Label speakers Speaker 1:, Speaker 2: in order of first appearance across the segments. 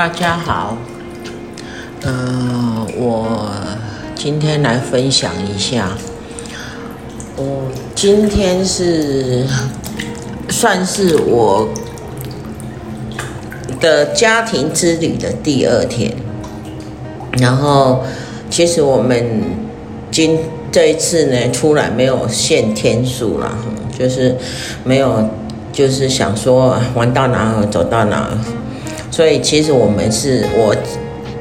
Speaker 1: 大家好，呃，我今天来分享一下，我今天是算是我的家庭之旅的第二天，然后其实我们今这一次呢，出来没有限天数了，就是没有，就是想说玩到哪儿走到哪儿。所以其实我们是我，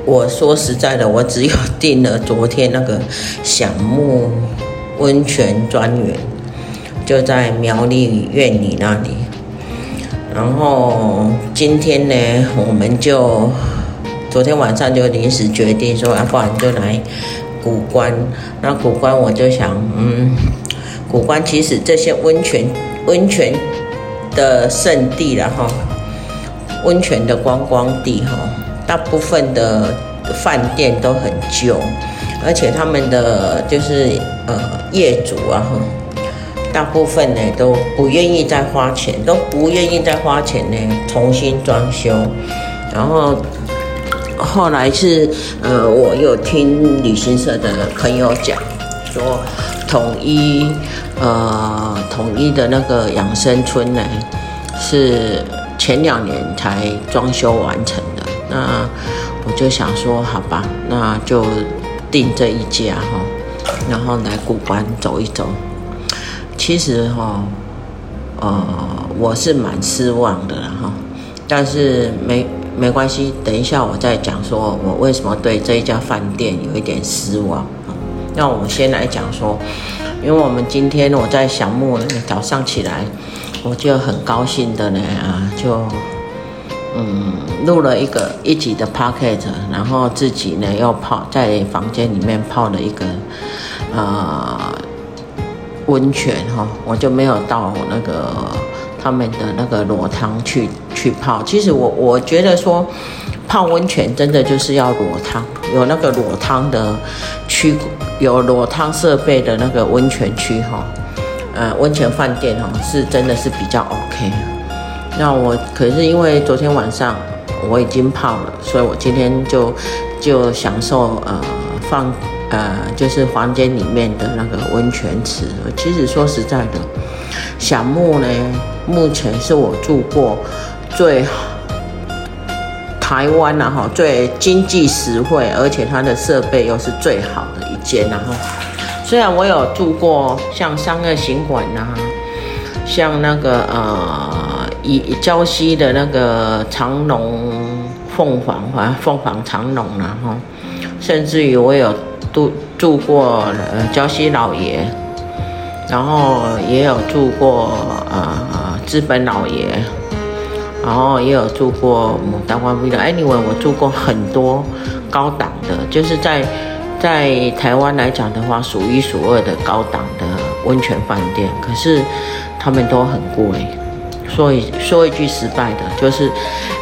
Speaker 1: 我说实在的，我只有订了昨天那个响木温泉专员，就在苗栗苑里那里。然后今天呢，我们就昨天晚上就临时决定说，要不然就来古关。那古关我就想，嗯，古关其实这些温泉温泉的圣地然后。温泉的观光地哈，大部分的饭店都很旧，而且他们的就是呃业主啊，大部分呢都不愿意再花钱，都不愿意再花钱呢重新装修。然后后来是呃，我有听旅行社的朋友讲说，统一呃统一的那个养生村呢是。前两年才装修完成的，那我就想说，好吧，那就订这一家哈，然后来古关走一走。其实哈，呃，我是蛮失望的哈，但是没没关系，等一下我再讲，说我为什么对这一家饭店有一点失望。那我们先来讲说，因为我们今天我在小木早上起来。我就很高兴的呢啊，就嗯录了一个一集的 podcast，然后自己呢又泡在房间里面泡了一个呃温泉哈，我就没有到那个他们的那个裸汤去去泡。其实我我觉得说泡温泉真的就是要裸汤，有那个裸汤的区，有裸汤设备的那个温泉区哈。呃，温泉饭店哦，是真的是比较 OK。那我可是因为昨天晚上我已经泡了，所以我今天就就享受呃放呃就是房间里面的那个温泉池。其实说实在的，小木呢，目前是我住过最台湾然后最经济实惠，而且它的设备又是最好的一间，然后。虽然我有住过像三二行馆呐，像那个呃以胶西的那个长隆凤凰，反正凤凰长隆然后，甚至于我有住住过呃胶西老爷，然后也有住过呃资本老爷，然后也有住过牡丹花 v i l l。Anyway，我住过很多高档的，就是在。在台湾来讲的话，数一数二的高档的温泉饭店，可是他们都很贵。所以说一句失败的，就是，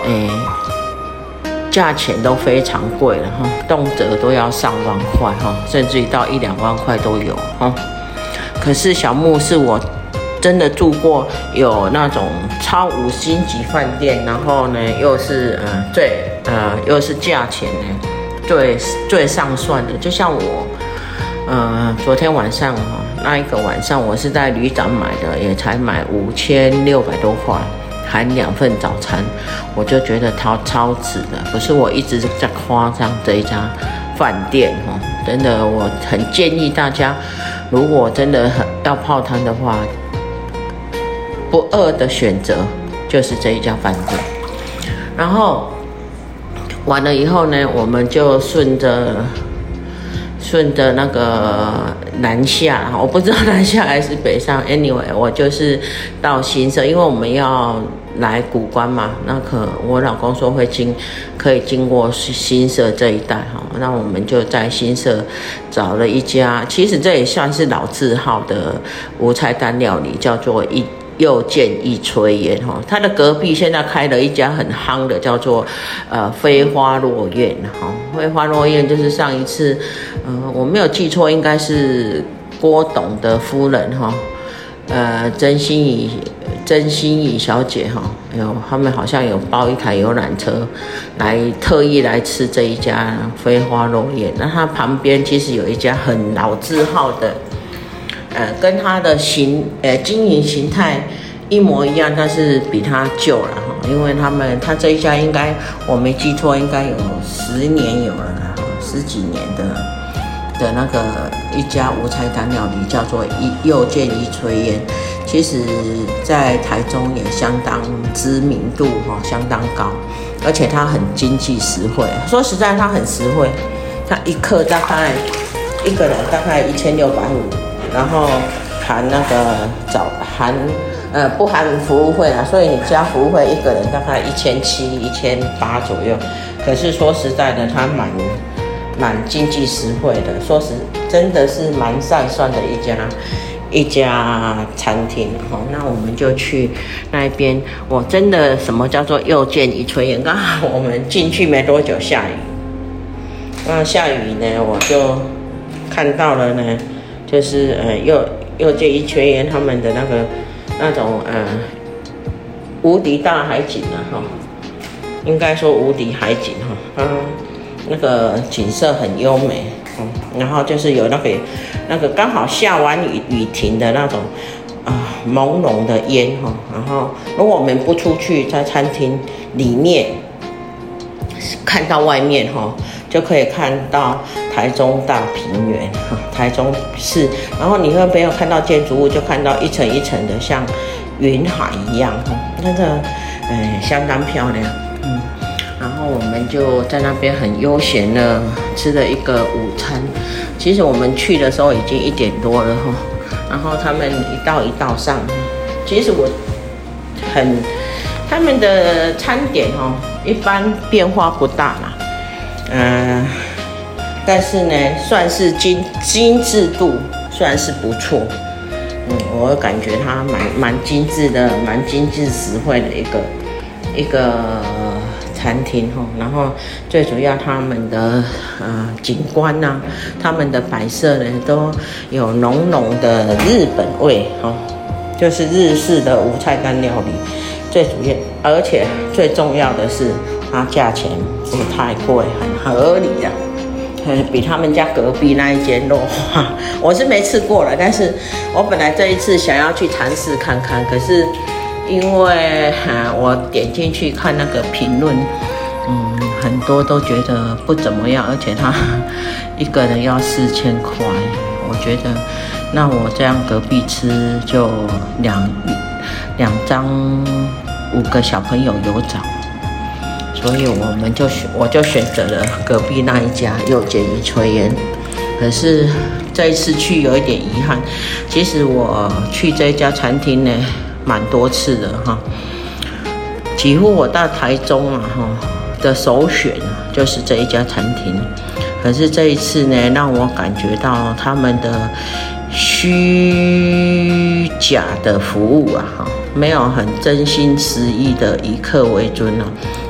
Speaker 1: 诶、欸，价钱都非常贵了哈，动辄都要上万块哈，甚至于到一两万块都有哈。可是享沐是我真的住过有那种超五星级饭店，然后呢又是呃最呃又是价钱呢。最最上算的，就像我，呃，昨天晚上哈，那一个晚上我是在旅展买的，也才买五千六百多块，含两份早餐，我就觉得超超值的。可是我一直在夸张这一家饭店哈，真的，我很建议大家，如果真的很要泡汤的话，不二的选择就是这一家饭店。然后完了以后呢，我们就顺着。顺着那个南下，我不知道南下还是北上。Anyway，我就是到新社，因为我们要来古关嘛。那可我老公说会经，可以经过新社这一带哈。那我们就在新社找了一家，其实这也算是老字号的无菜单料理，叫做一。又见一炊烟哈，他的隔壁现在开了一家很夯的，叫做呃飞花落苑哈。飞花落苑就是上一次，呃我没有记错，应该是郭董的夫人哈，呃曾心怡曾心怡小姐哈，有他们好像有包一台游览车来特意来吃这一家飞花落苑。那它旁边其实有一家很老字号的。呃，跟它的形，呃，经营形态一模一样，但是比它旧了哈，因为他们，他这一家应该我没记错，应该有十年有了啦，十几年的的那个一家无菜单料理，叫做一又见一炊烟，其实在台中也相当知名度哈，相当高，而且它很经济实惠。说实在，它很实惠，它一克大概一个人大概一千六百五。然后含那个早含呃不含服务费啊，所以你加服务费一个人大概一千七一千八左右。可是说实在的，它蛮蛮经济实惠的，说实真的是蛮善算的一家一家餐厅。好，那我们就去那边。我真的什么叫做又见一炊烟？刚好我们进去没多久下雨，那下雨呢，我就看到了呢。就是呃，又又见一群人他们的那个那种呃无敌大海景啊哈，应该说无敌海景哈，嗯，那个景色很优美，嗯，然后就是有那个那个刚好下完雨雨停的那种啊朦胧的烟哈，然后如果我们不出去在餐厅里面看到外面哈。就可以看到台中大平原，哈，台中市。然后你会没有看到建筑物，就看到一层一层的像云海一样，哈，那个，呃，相当漂亮，嗯。然后我们就在那边很悠闲的吃了一个午餐。其实我们去的时候已经一点多了，哈。然后他们一道一道上，其实我很他们的餐点，哈，一般变化不大啦。嗯，但是呢，算是精精致度算是不错。嗯，我感觉它蛮蛮精致的，蛮经济实惠的一个一个餐厅哈。然后最主要他们的呃景观呐、啊，他们的摆设呢都有浓浓的日本味哈，就是日式的无菜单料理。最主要，而且最重要的是。它价钱不太贵，很合理的，嗯，比他们家隔壁那一间肉，我是没吃过了，但是我本来这一次想要去尝试看看，可是因为哈，我点进去看那个评论，嗯，很多都觉得不怎么样，而且他一个人要四千块，我觉得那我这样隔壁吃就两两张五个小朋友有找。所以我们就选，我就选择了隔壁那一家又见一炊烟。可是这一次去有一点遗憾，其实我去这一家餐厅呢，蛮多次的哈，几乎我到台中啊哈的首选就是这一家餐厅。可是这一次呢，让我感觉到他们的虚假的服务啊哈，没有很真心实意的以客为尊啊。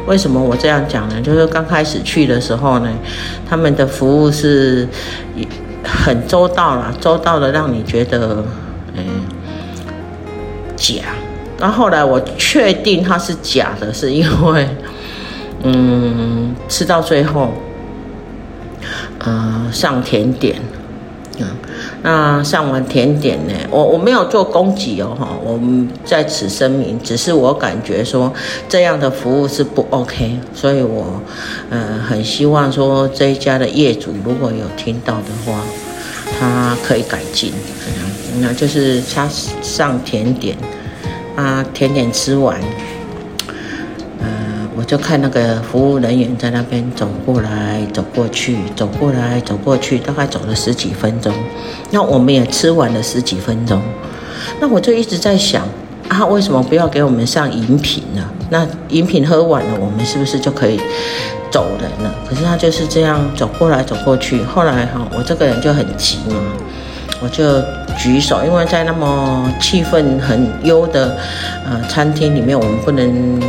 Speaker 1: 为什么我这样讲呢？就是刚开始去的时候呢，他们的服务是很周到啦，周到的让你觉得嗯假。然后来我确定它是假的，是因为 嗯吃到最后，呃、上甜点。嗯，那上完甜点呢？我我没有做攻击哦，哈，我们在此声明，只是我感觉说这样的服务是不 OK，所以我，呃，很希望说这一家的业主如果有听到的话，他可以改进。那就是他上甜点，啊，甜点吃完，就看那个服务人员在那边走过来走过去，走过来走过去，大概走了十几分钟。那我们也吃完了十几分钟，那我就一直在想。啊，为什么不要给我们上饮品呢？那饮品喝完了，我们是不是就可以走人了？可是他就是这样走过来走过去。后来哈，我这个人就很急嘛，我就举手，因为在那么气氛很优的呃餐厅里面，我们不能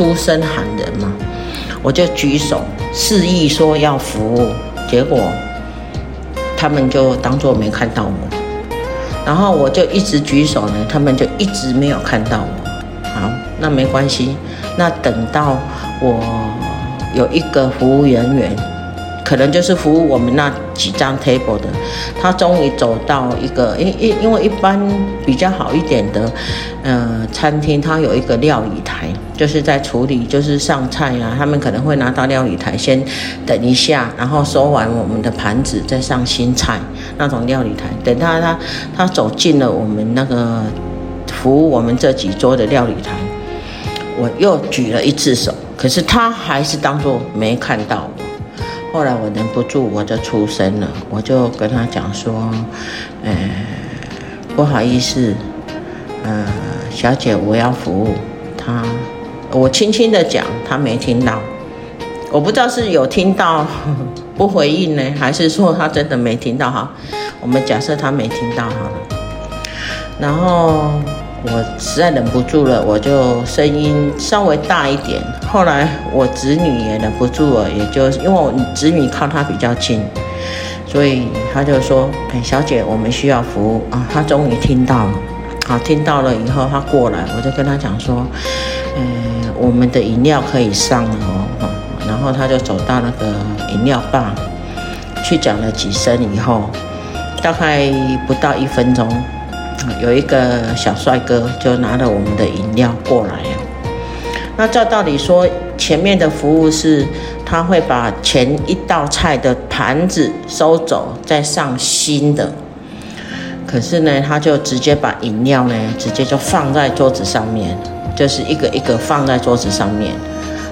Speaker 1: 出声喊人嘛，我就举手示意说要服务，结果他们就当作没看到我。然后我就一直举手呢，他们就一直没有看到我。好，那没关系。那等到我有一个服务人员，可能就是服务我们那几张 table 的，他终于走到一个，因因因为一般比较好一点的，呃，餐厅它有一个料理台。就是在处理，就是上菜啊，他们可能会拿到料理台，先等一下，然后收完我们的盘子，再上新菜那种料理台。等他他他走进了我们那个服务我们这几桌的料理台，我又举了一次手，可是他还是当作没看到我。后来我忍不住，我就出声了，我就跟他讲说，呃，不好意思，呃，小姐，我要服务他。我轻轻的讲，他没听到，我不知道是有听到 不回应呢，还是说他真的没听到哈？我们假设他没听到好了。然后我实在忍不住了，我就声音稍微大一点。后来我侄女也忍不住了，也就因为我侄女靠他比较近，所以他就说：“哎，小姐，我们需要服务啊。”他终于听到了，好，听到了以后，他过来，我就跟他讲说：“嗯。”我们的饮料可以上了哦，然后他就走到那个饮料吧，去讲了几声以后，大概不到一分钟，有一个小帅哥就拿了我们的饮料过来。那照道理说，前面的服务是他会把前一道菜的盘子收走，再上新的，可是呢，他就直接把饮料呢，直接就放在桌子上面。就是一个一个放在桌子上面，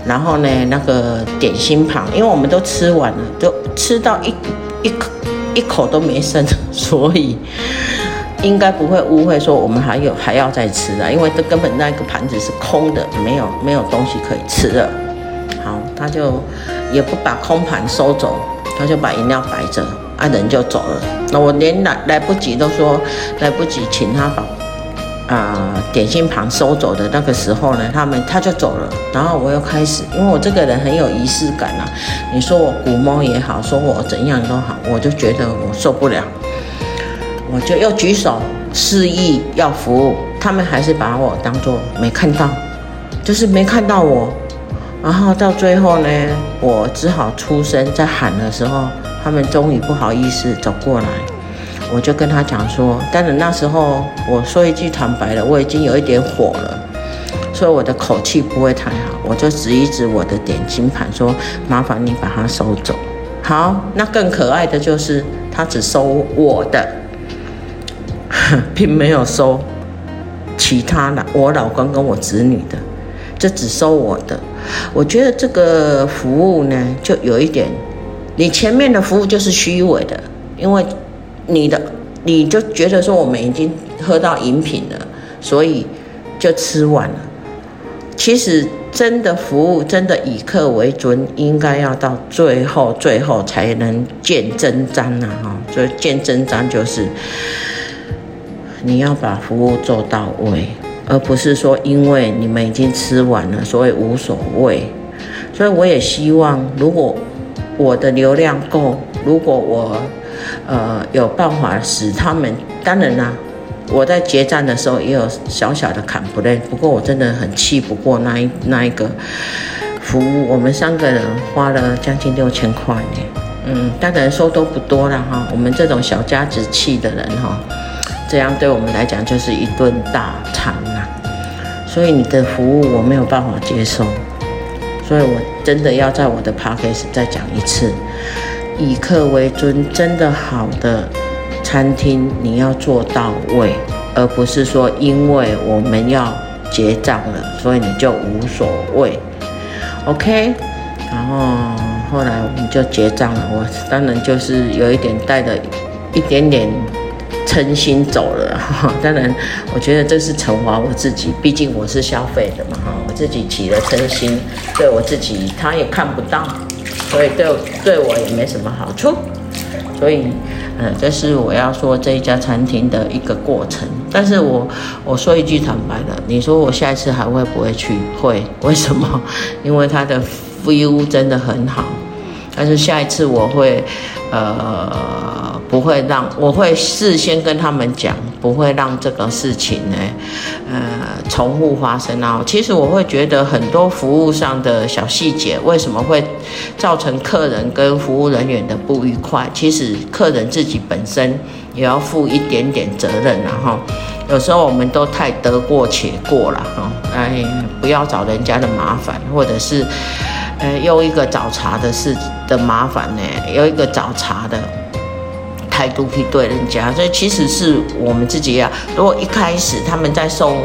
Speaker 1: 然后呢，那个点心旁，因为我们都吃完了，都吃到一一口一口都没剩，所以应该不会误会说我们还有还要再吃啊，因为这根本那个盘子是空的，没有没有东西可以吃了。好，他就也不把空盘收走，他就把饮料摆着，啊，人就走了。那我连来来不及都说来不及，请他把。啊、点心盘收走的那个时候呢，他们他就走了，然后我又开始，因为我这个人很有仪式感啊，你说我古摸也好，说我怎样都好，我就觉得我受不了，我就又举手示意要服务，他们还是把我当做没看到，就是没看到我，然后到最后呢，我只好出声在喊的时候，他们终于不好意思走过来。我就跟他讲说，但是那时候我说一句坦白的，我已经有一点火了，所以我的口气不会太好，我就指一指我的点心盘说：“麻烦你把它收走。”好，那更可爱的就是他只收我的，并没有收其他的，我老公跟我子女的，就只收我的。我觉得这个服务呢，就有一点，你前面的服务就是虚伪的，因为。你的你就觉得说我们已经喝到饮品了，所以就吃完了。其实真的服务，真的以客为尊，应该要到最后最后才能见真章啊！哈，所以见真章就是你要把服务做到位，而不是说因为你们已经吃完了，所以无所谓。所以我也希望，如果我的流量够，如果我。呃，有办法使他们。当然啦，我在结账的时候也有小小的 complain，不过我真的很气不过那一那一个服务。我们三个人花了将近六千块呢。嗯，当然说多不多了哈。我们这种小家子气的人哈，这样对我们来讲就是一顿大餐呐。所以你的服务我没有办法接受，所以我真的要在我的 podcast 再讲一次。以客为尊，真的好的餐厅你要做到位，而不是说因为我们要结账了，所以你就无所谓。OK，然后后来我们就结账了，我当然就是有一点带着一点点称心走了哈。当然，我觉得这是惩罚我自己，毕竟我是消费的嘛，哈，我自己起了称心，对我自己他也看不到。所以对对我也没什么好处，所以，嗯，这是我要说这一家餐厅的一个过程。但是我我说一句坦白的，你说我下一次还会不会去？会，为什么？因为它的 view 真的很好。但是下一次我会，呃，不会让，我会事先跟他们讲，不会让这个事情呢，呃，重复发生啊。其实我会觉得很多服务上的小细节，为什么会造成客人跟服务人员的不愉快？其实客人自己本身也要负一点点责任了哈。有时候我们都太得过且过了哈，哎，不要找人家的麻烦，或者是。呃，用一个找茬的事的麻烦呢，用一个找茬的态度去对人家，所以其实是我们自己啊。如果一开始他们在送，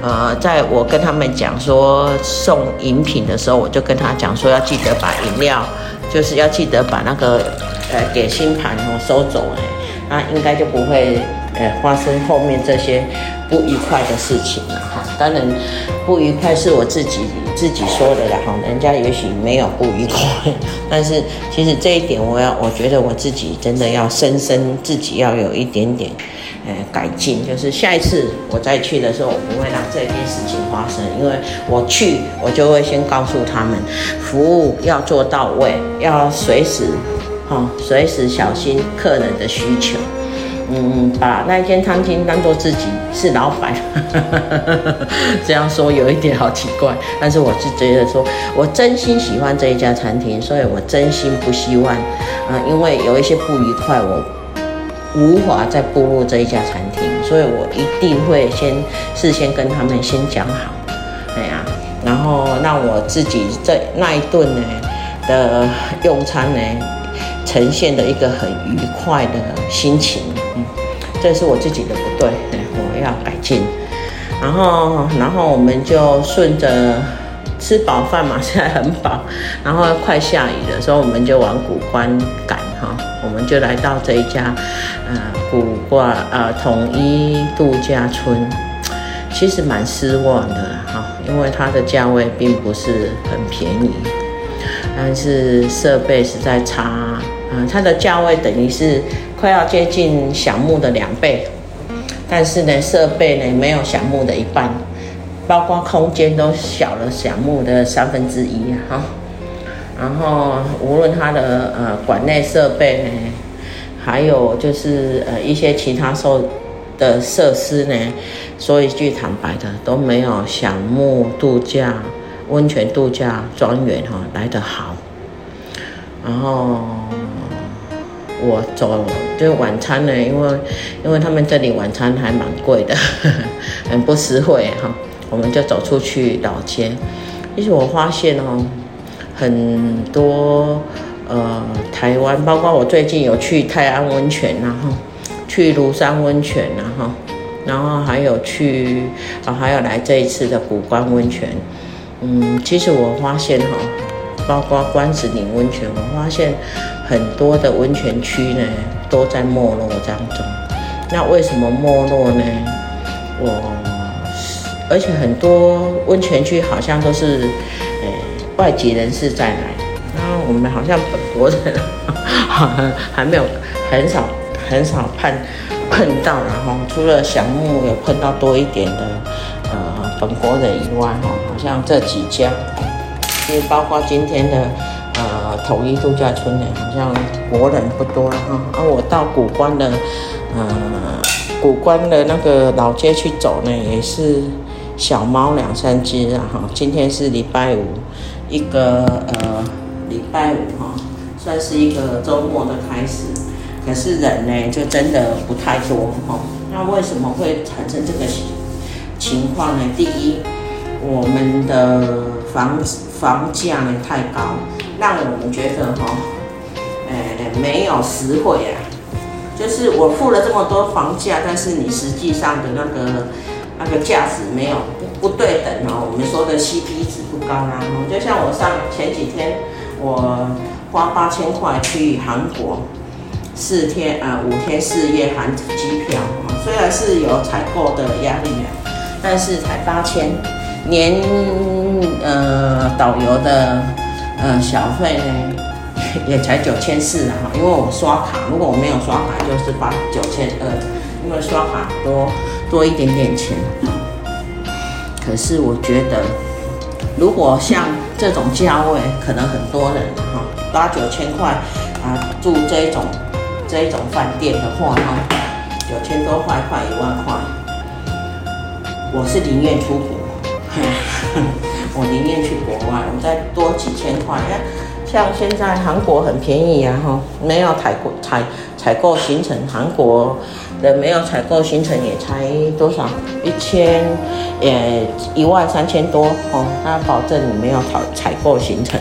Speaker 1: 呃，在我跟他们讲说送饮品的时候，我就跟他讲说要记得把饮料，就是要记得把那个呃点心盘哦收走哎，那应该就不会呃发生后面这些不愉快的事情了哈。当然，不愉快是我自己。自己说的啦，哈，人家也许没有不愉快，但是其实这一点，我要，我觉得我自己真的要深深自己要有一点点，呃，改进，就是下一次我再去的时候，我不会让这件事情发生，因为我去，我就会先告诉他们，服务要做到位，要随时，哈，随时小心客人的需求。嗯，把那间餐厅当做自己是老板，这样说有一点好奇怪，但是我是觉得说，我真心喜欢这一家餐厅，所以我真心不希望，啊、因为有一些不愉快，我无法再步入这一家餐厅，所以我一定会先事先跟他们先讲好，哎呀，然后让我自己在那一顿呢的用餐呢，呈现的一个很愉快的心情。这是我自己的不对，我要改进。然后，然后我们就顺着吃饱饭嘛，现在很饱。然后快下雨了，所以，我们就往古关赶哈。我们就来到这一家，呃，古关呃统一度假村。其实蛮失望的哈，因为它的价位并不是很便宜，但是设备实在差。嗯，它的价位等于是。快要接近小木的两倍，但是呢，设备呢没有小木的一半，包括空间都小了小木的三分之一哈。然后无论它的呃馆内设备，还有就是呃一些其他收的设施呢，说一句坦白的，都没有小木度假温泉度假庄园哈来得好。然后。我走就晚餐呢，因为因为他们这里晚餐还蛮贵的，呵 呵很不实惠哈。我们就走出去老街，其实我发现哦，很多呃台湾，包括我最近有去泰安温泉，然后去庐山温泉，然后然后还有去啊，还有来这一次的古关温泉。嗯，其实我发现哈，包括关子岭温泉，我发现。很多的温泉区呢都在没落当中，那为什么没落呢？我而且很多温泉区好像都是诶、外籍人士在来，然后我们好像本国人还还没有很少很少碰碰到，然后除了小木有碰到多一点的呃本国人以外哈，好像这几家，包括今天的。呃，统一度假村呢，好像国人不多了哈。啊、我到古关的，呃，古关的那个老街去走呢，也是小猫两三只啊哈。今天是礼拜五，一个呃礼拜五哈，算是一个周末的开始。可是人呢，就真的不太多哈。那为什么会产生这个情况呢？第一，我们的房子房价呢太高。让我们觉得哈，呃，没有实惠啊。就是我付了这么多房价，但是你实际上的那个那个价值没有不不对等哦。我们说的 CP 值不高啊。就像我上前几天，我花八千块去韩国四天啊、呃、五天四夜含机票，虽然是有采购的压力啊，但是才八千，连呃导游的呃小费呢。也才九千四啊，因为我刷卡，如果我没有刷卡，就是八九千二，因为刷卡多多一点点钱。可是我觉得，如果像这种价位，可能很多人哈，八九千块啊住这一种这一种饭店的话哈，九千多块快一万块，我是宁愿出国，我宁愿去国外，我们再多几千块。像现在韩国很便宜啊，哈，没有采购采采购行程，韩国的没有采购行程也才多少，一千，也一万三千多哦，他保证你没有采采购行程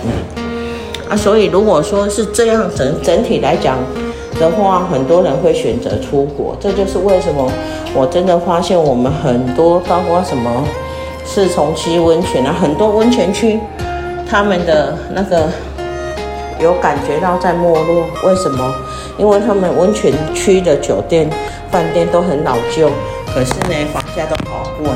Speaker 1: 啊，所以如果说是这样整整体来讲的话，很多人会选择出国，这就是为什么我真的发现我们很多包括什么是重溪温泉啊，很多温泉区他们的那个。有感觉到在没落，为什么？因为他们温泉区的酒店、饭店都很老旧，可是呢，房价都好贵。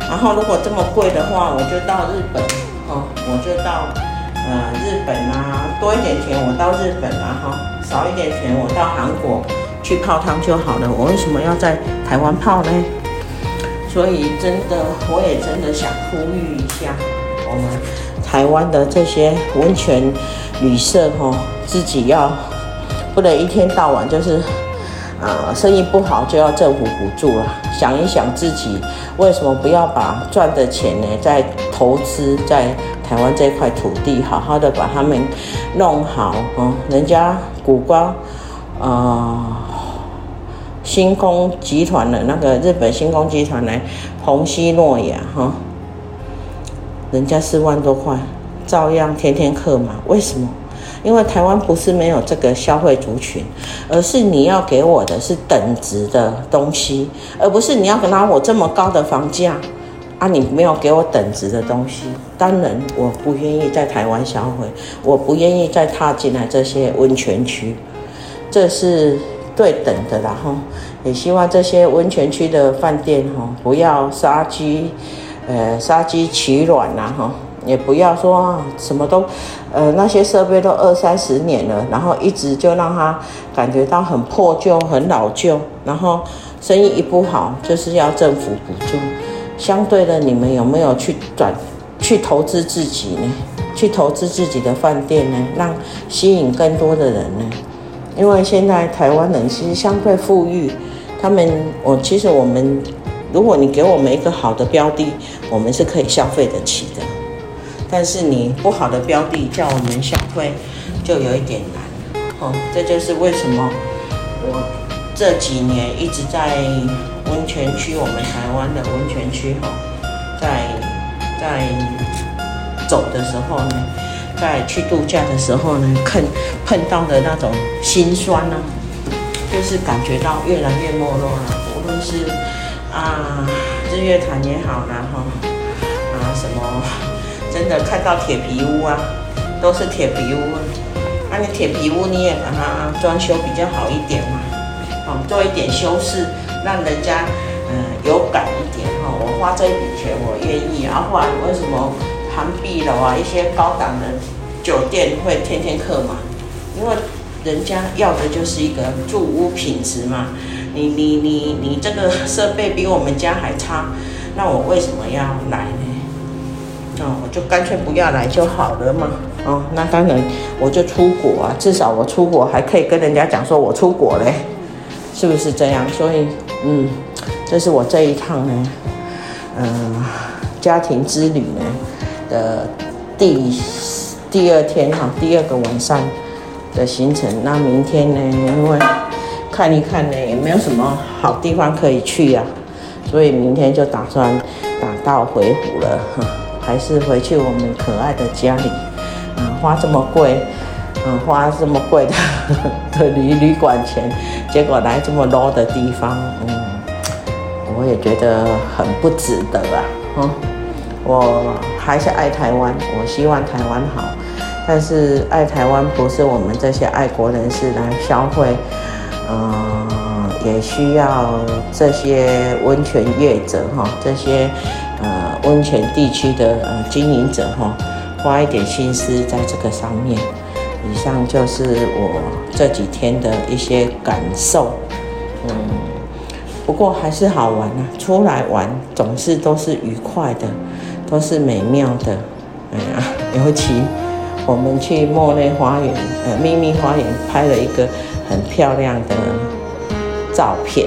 Speaker 1: 然后如果这么贵的话，我就到日本，哦，我就到呃日本啊，多一点钱我到日本啊，哈，少一点钱我到韩国去泡汤就好了。我为什么要在台湾泡呢？所以真的，我也真的想呼吁一下我们。台湾的这些温泉旅社哈，自己要不能一天到晚就是啊、生意不好就要政府补助了。想一想自己为什么不要把赚的钱呢，再投资在台湾这块土地，好好的把他们弄好哦。人家谷歌啊，星空集团的那个日本星空集团来虹夕诺亚哈。人家四万多块，照样天天客满。为什么？因为台湾不是没有这个消费族群，而是你要给我的是等值的东西，而不是你要拿我这么高的房价啊！你没有给我等值的东西，当然我不愿意在台湾消费，我不愿意再踏进来这些温泉区，这是对等的啦。然后也希望这些温泉区的饭店哈，不要杀鸡。呃，杀鸡取卵呐，哈，也不要说什么都，呃，那些设备都二三十年了，然后一直就让他感觉到很破旧、很老旧，然后生意一不好，就是要政府补助。相对的，你们有没有去转、去投资自己呢？去投资自己的饭店呢？让吸引更多的人呢？因为现在台湾人其实相对富裕，他们，我其实我们。如果你给我们一个好的标的，我们是可以消费得起的。但是你不好的标的叫我们消费，就有一点难。哦，这就是为什么我这几年一直在温泉区，我们台湾的温泉区哈，在在走的时候呢，在去度假的时候呢，碰碰到的那种心酸呢，就是感觉到越来越没落了，无论是。啊，日月潭也好啦，哈，啊什么，真的看到铁皮屋啊，都是铁皮屋，啊那、啊、你铁皮屋你也把它装修比较好一点嘛，哦，做一点修饰，让人家嗯、有感一点哈、哦。我花这一笔钱我愿意啊，不然为什么涵碧楼啊一些高档的酒店会天天客满？因为人家要的就是一个住屋品质嘛。你你你你这个设备比我们家还差，那我为什么要来呢？哦，我就干脆不要来就好了嘛。哦，那当然我就出国啊，至少我出国还可以跟人家讲说我出国嘞，是不是这样？所以，嗯，这是我这一趟呢，嗯、家庭之旅呢的第第二天哈，第二个晚上的行程。那明天呢，因为。看一看呢，也没有什么好地方可以去呀、啊，所以明天就打算打道回府了，还是回去我们可爱的家里，啊，花这么贵，嗯，花这么贵的 的旅旅馆钱，结果来这么 low 的地方，嗯，我也觉得很不值得啊。嗯，我还是爱台湾，我希望台湾好，但是爱台湾不是我们这些爱国人士来消费，嗯，也需要这些温泉业者哈，这些呃温泉地区的呃经营者哈，花一点心思在这个上面。以上就是我这几天的一些感受，嗯，不过还是好玩啊，出来玩总是都是愉快的，都是美妙的，哎呀，尤其我们去莫内花园，呃，秘密花园拍了一个很漂亮的照片，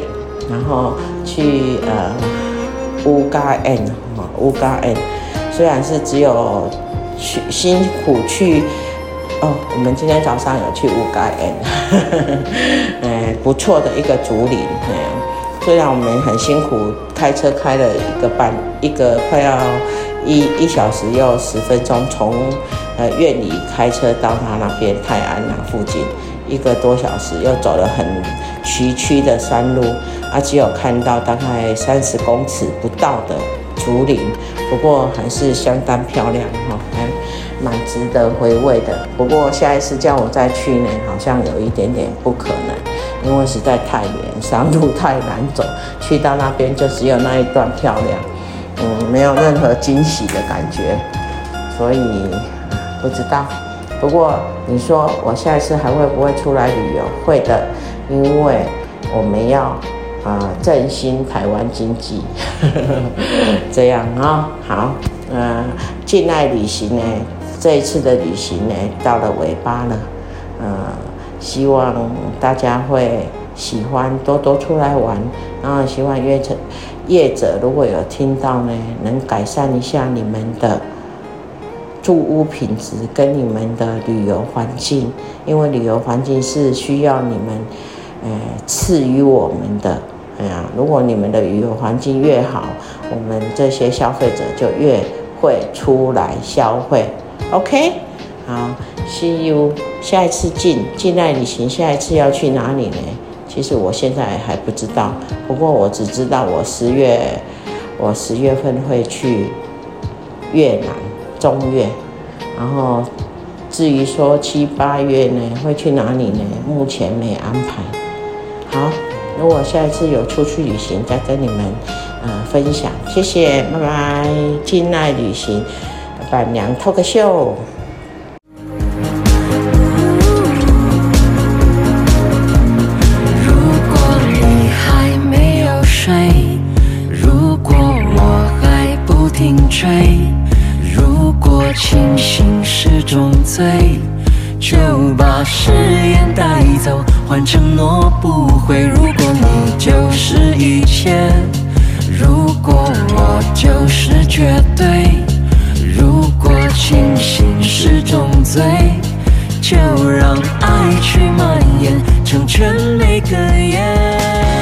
Speaker 1: 然后去呃乌嘎恩，哈乌嘎恩虽然是只有去辛苦去。哦，我们今天早上有去乌嘎 N，哎，不错的一个竹林。哎，虽然我们很辛苦，开车开了一个半，一个快要一一小时又十分钟，从呃院里开车到他那边泰安那附近，一个多小时，又走了很崎岖的山路，啊，只有看到大概三十公尺不到的竹林，不过还是相当漂亮哈。蛮值得回味的，不过下一次叫我再去呢，好像有一点点不可能，因为实在太远，山路太难走，去到那边就只有那一段漂亮，嗯，没有任何惊喜的感觉，所以不知道。不过你说我下一次还会不会出来旅游？会的，因为我们要啊、呃、振兴台湾经济，这样啊、好，嗯、呃，境内旅行呢。这一次的旅行呢，到了尾巴了，呃，希望大家会喜欢，多多出来玩，然后希望业者业者如果有听到呢，能改善一下你们的住屋品质跟你们的旅游环境，因为旅游环境是需要你们，呃，赐予我们的。哎呀，如果你们的旅游环境越好，我们这些消费者就越会出来消费。OK，好，See you。下一次境境内旅行，下一次要去哪里呢？其实我现在还不知道，不过我只知道我十月，我十月份会去越南中越，然后至于说七八月呢会去哪里呢？目前没安排。好，如果下一次有出去旅行，再跟你们呃分享。谢谢，拜拜。境内旅行。板娘脱个秀
Speaker 2: 走，换承诺不悔。如果你就是一切，如果我就是绝对。如果清醒是种罪，就让爱去蔓延，成全每个夜。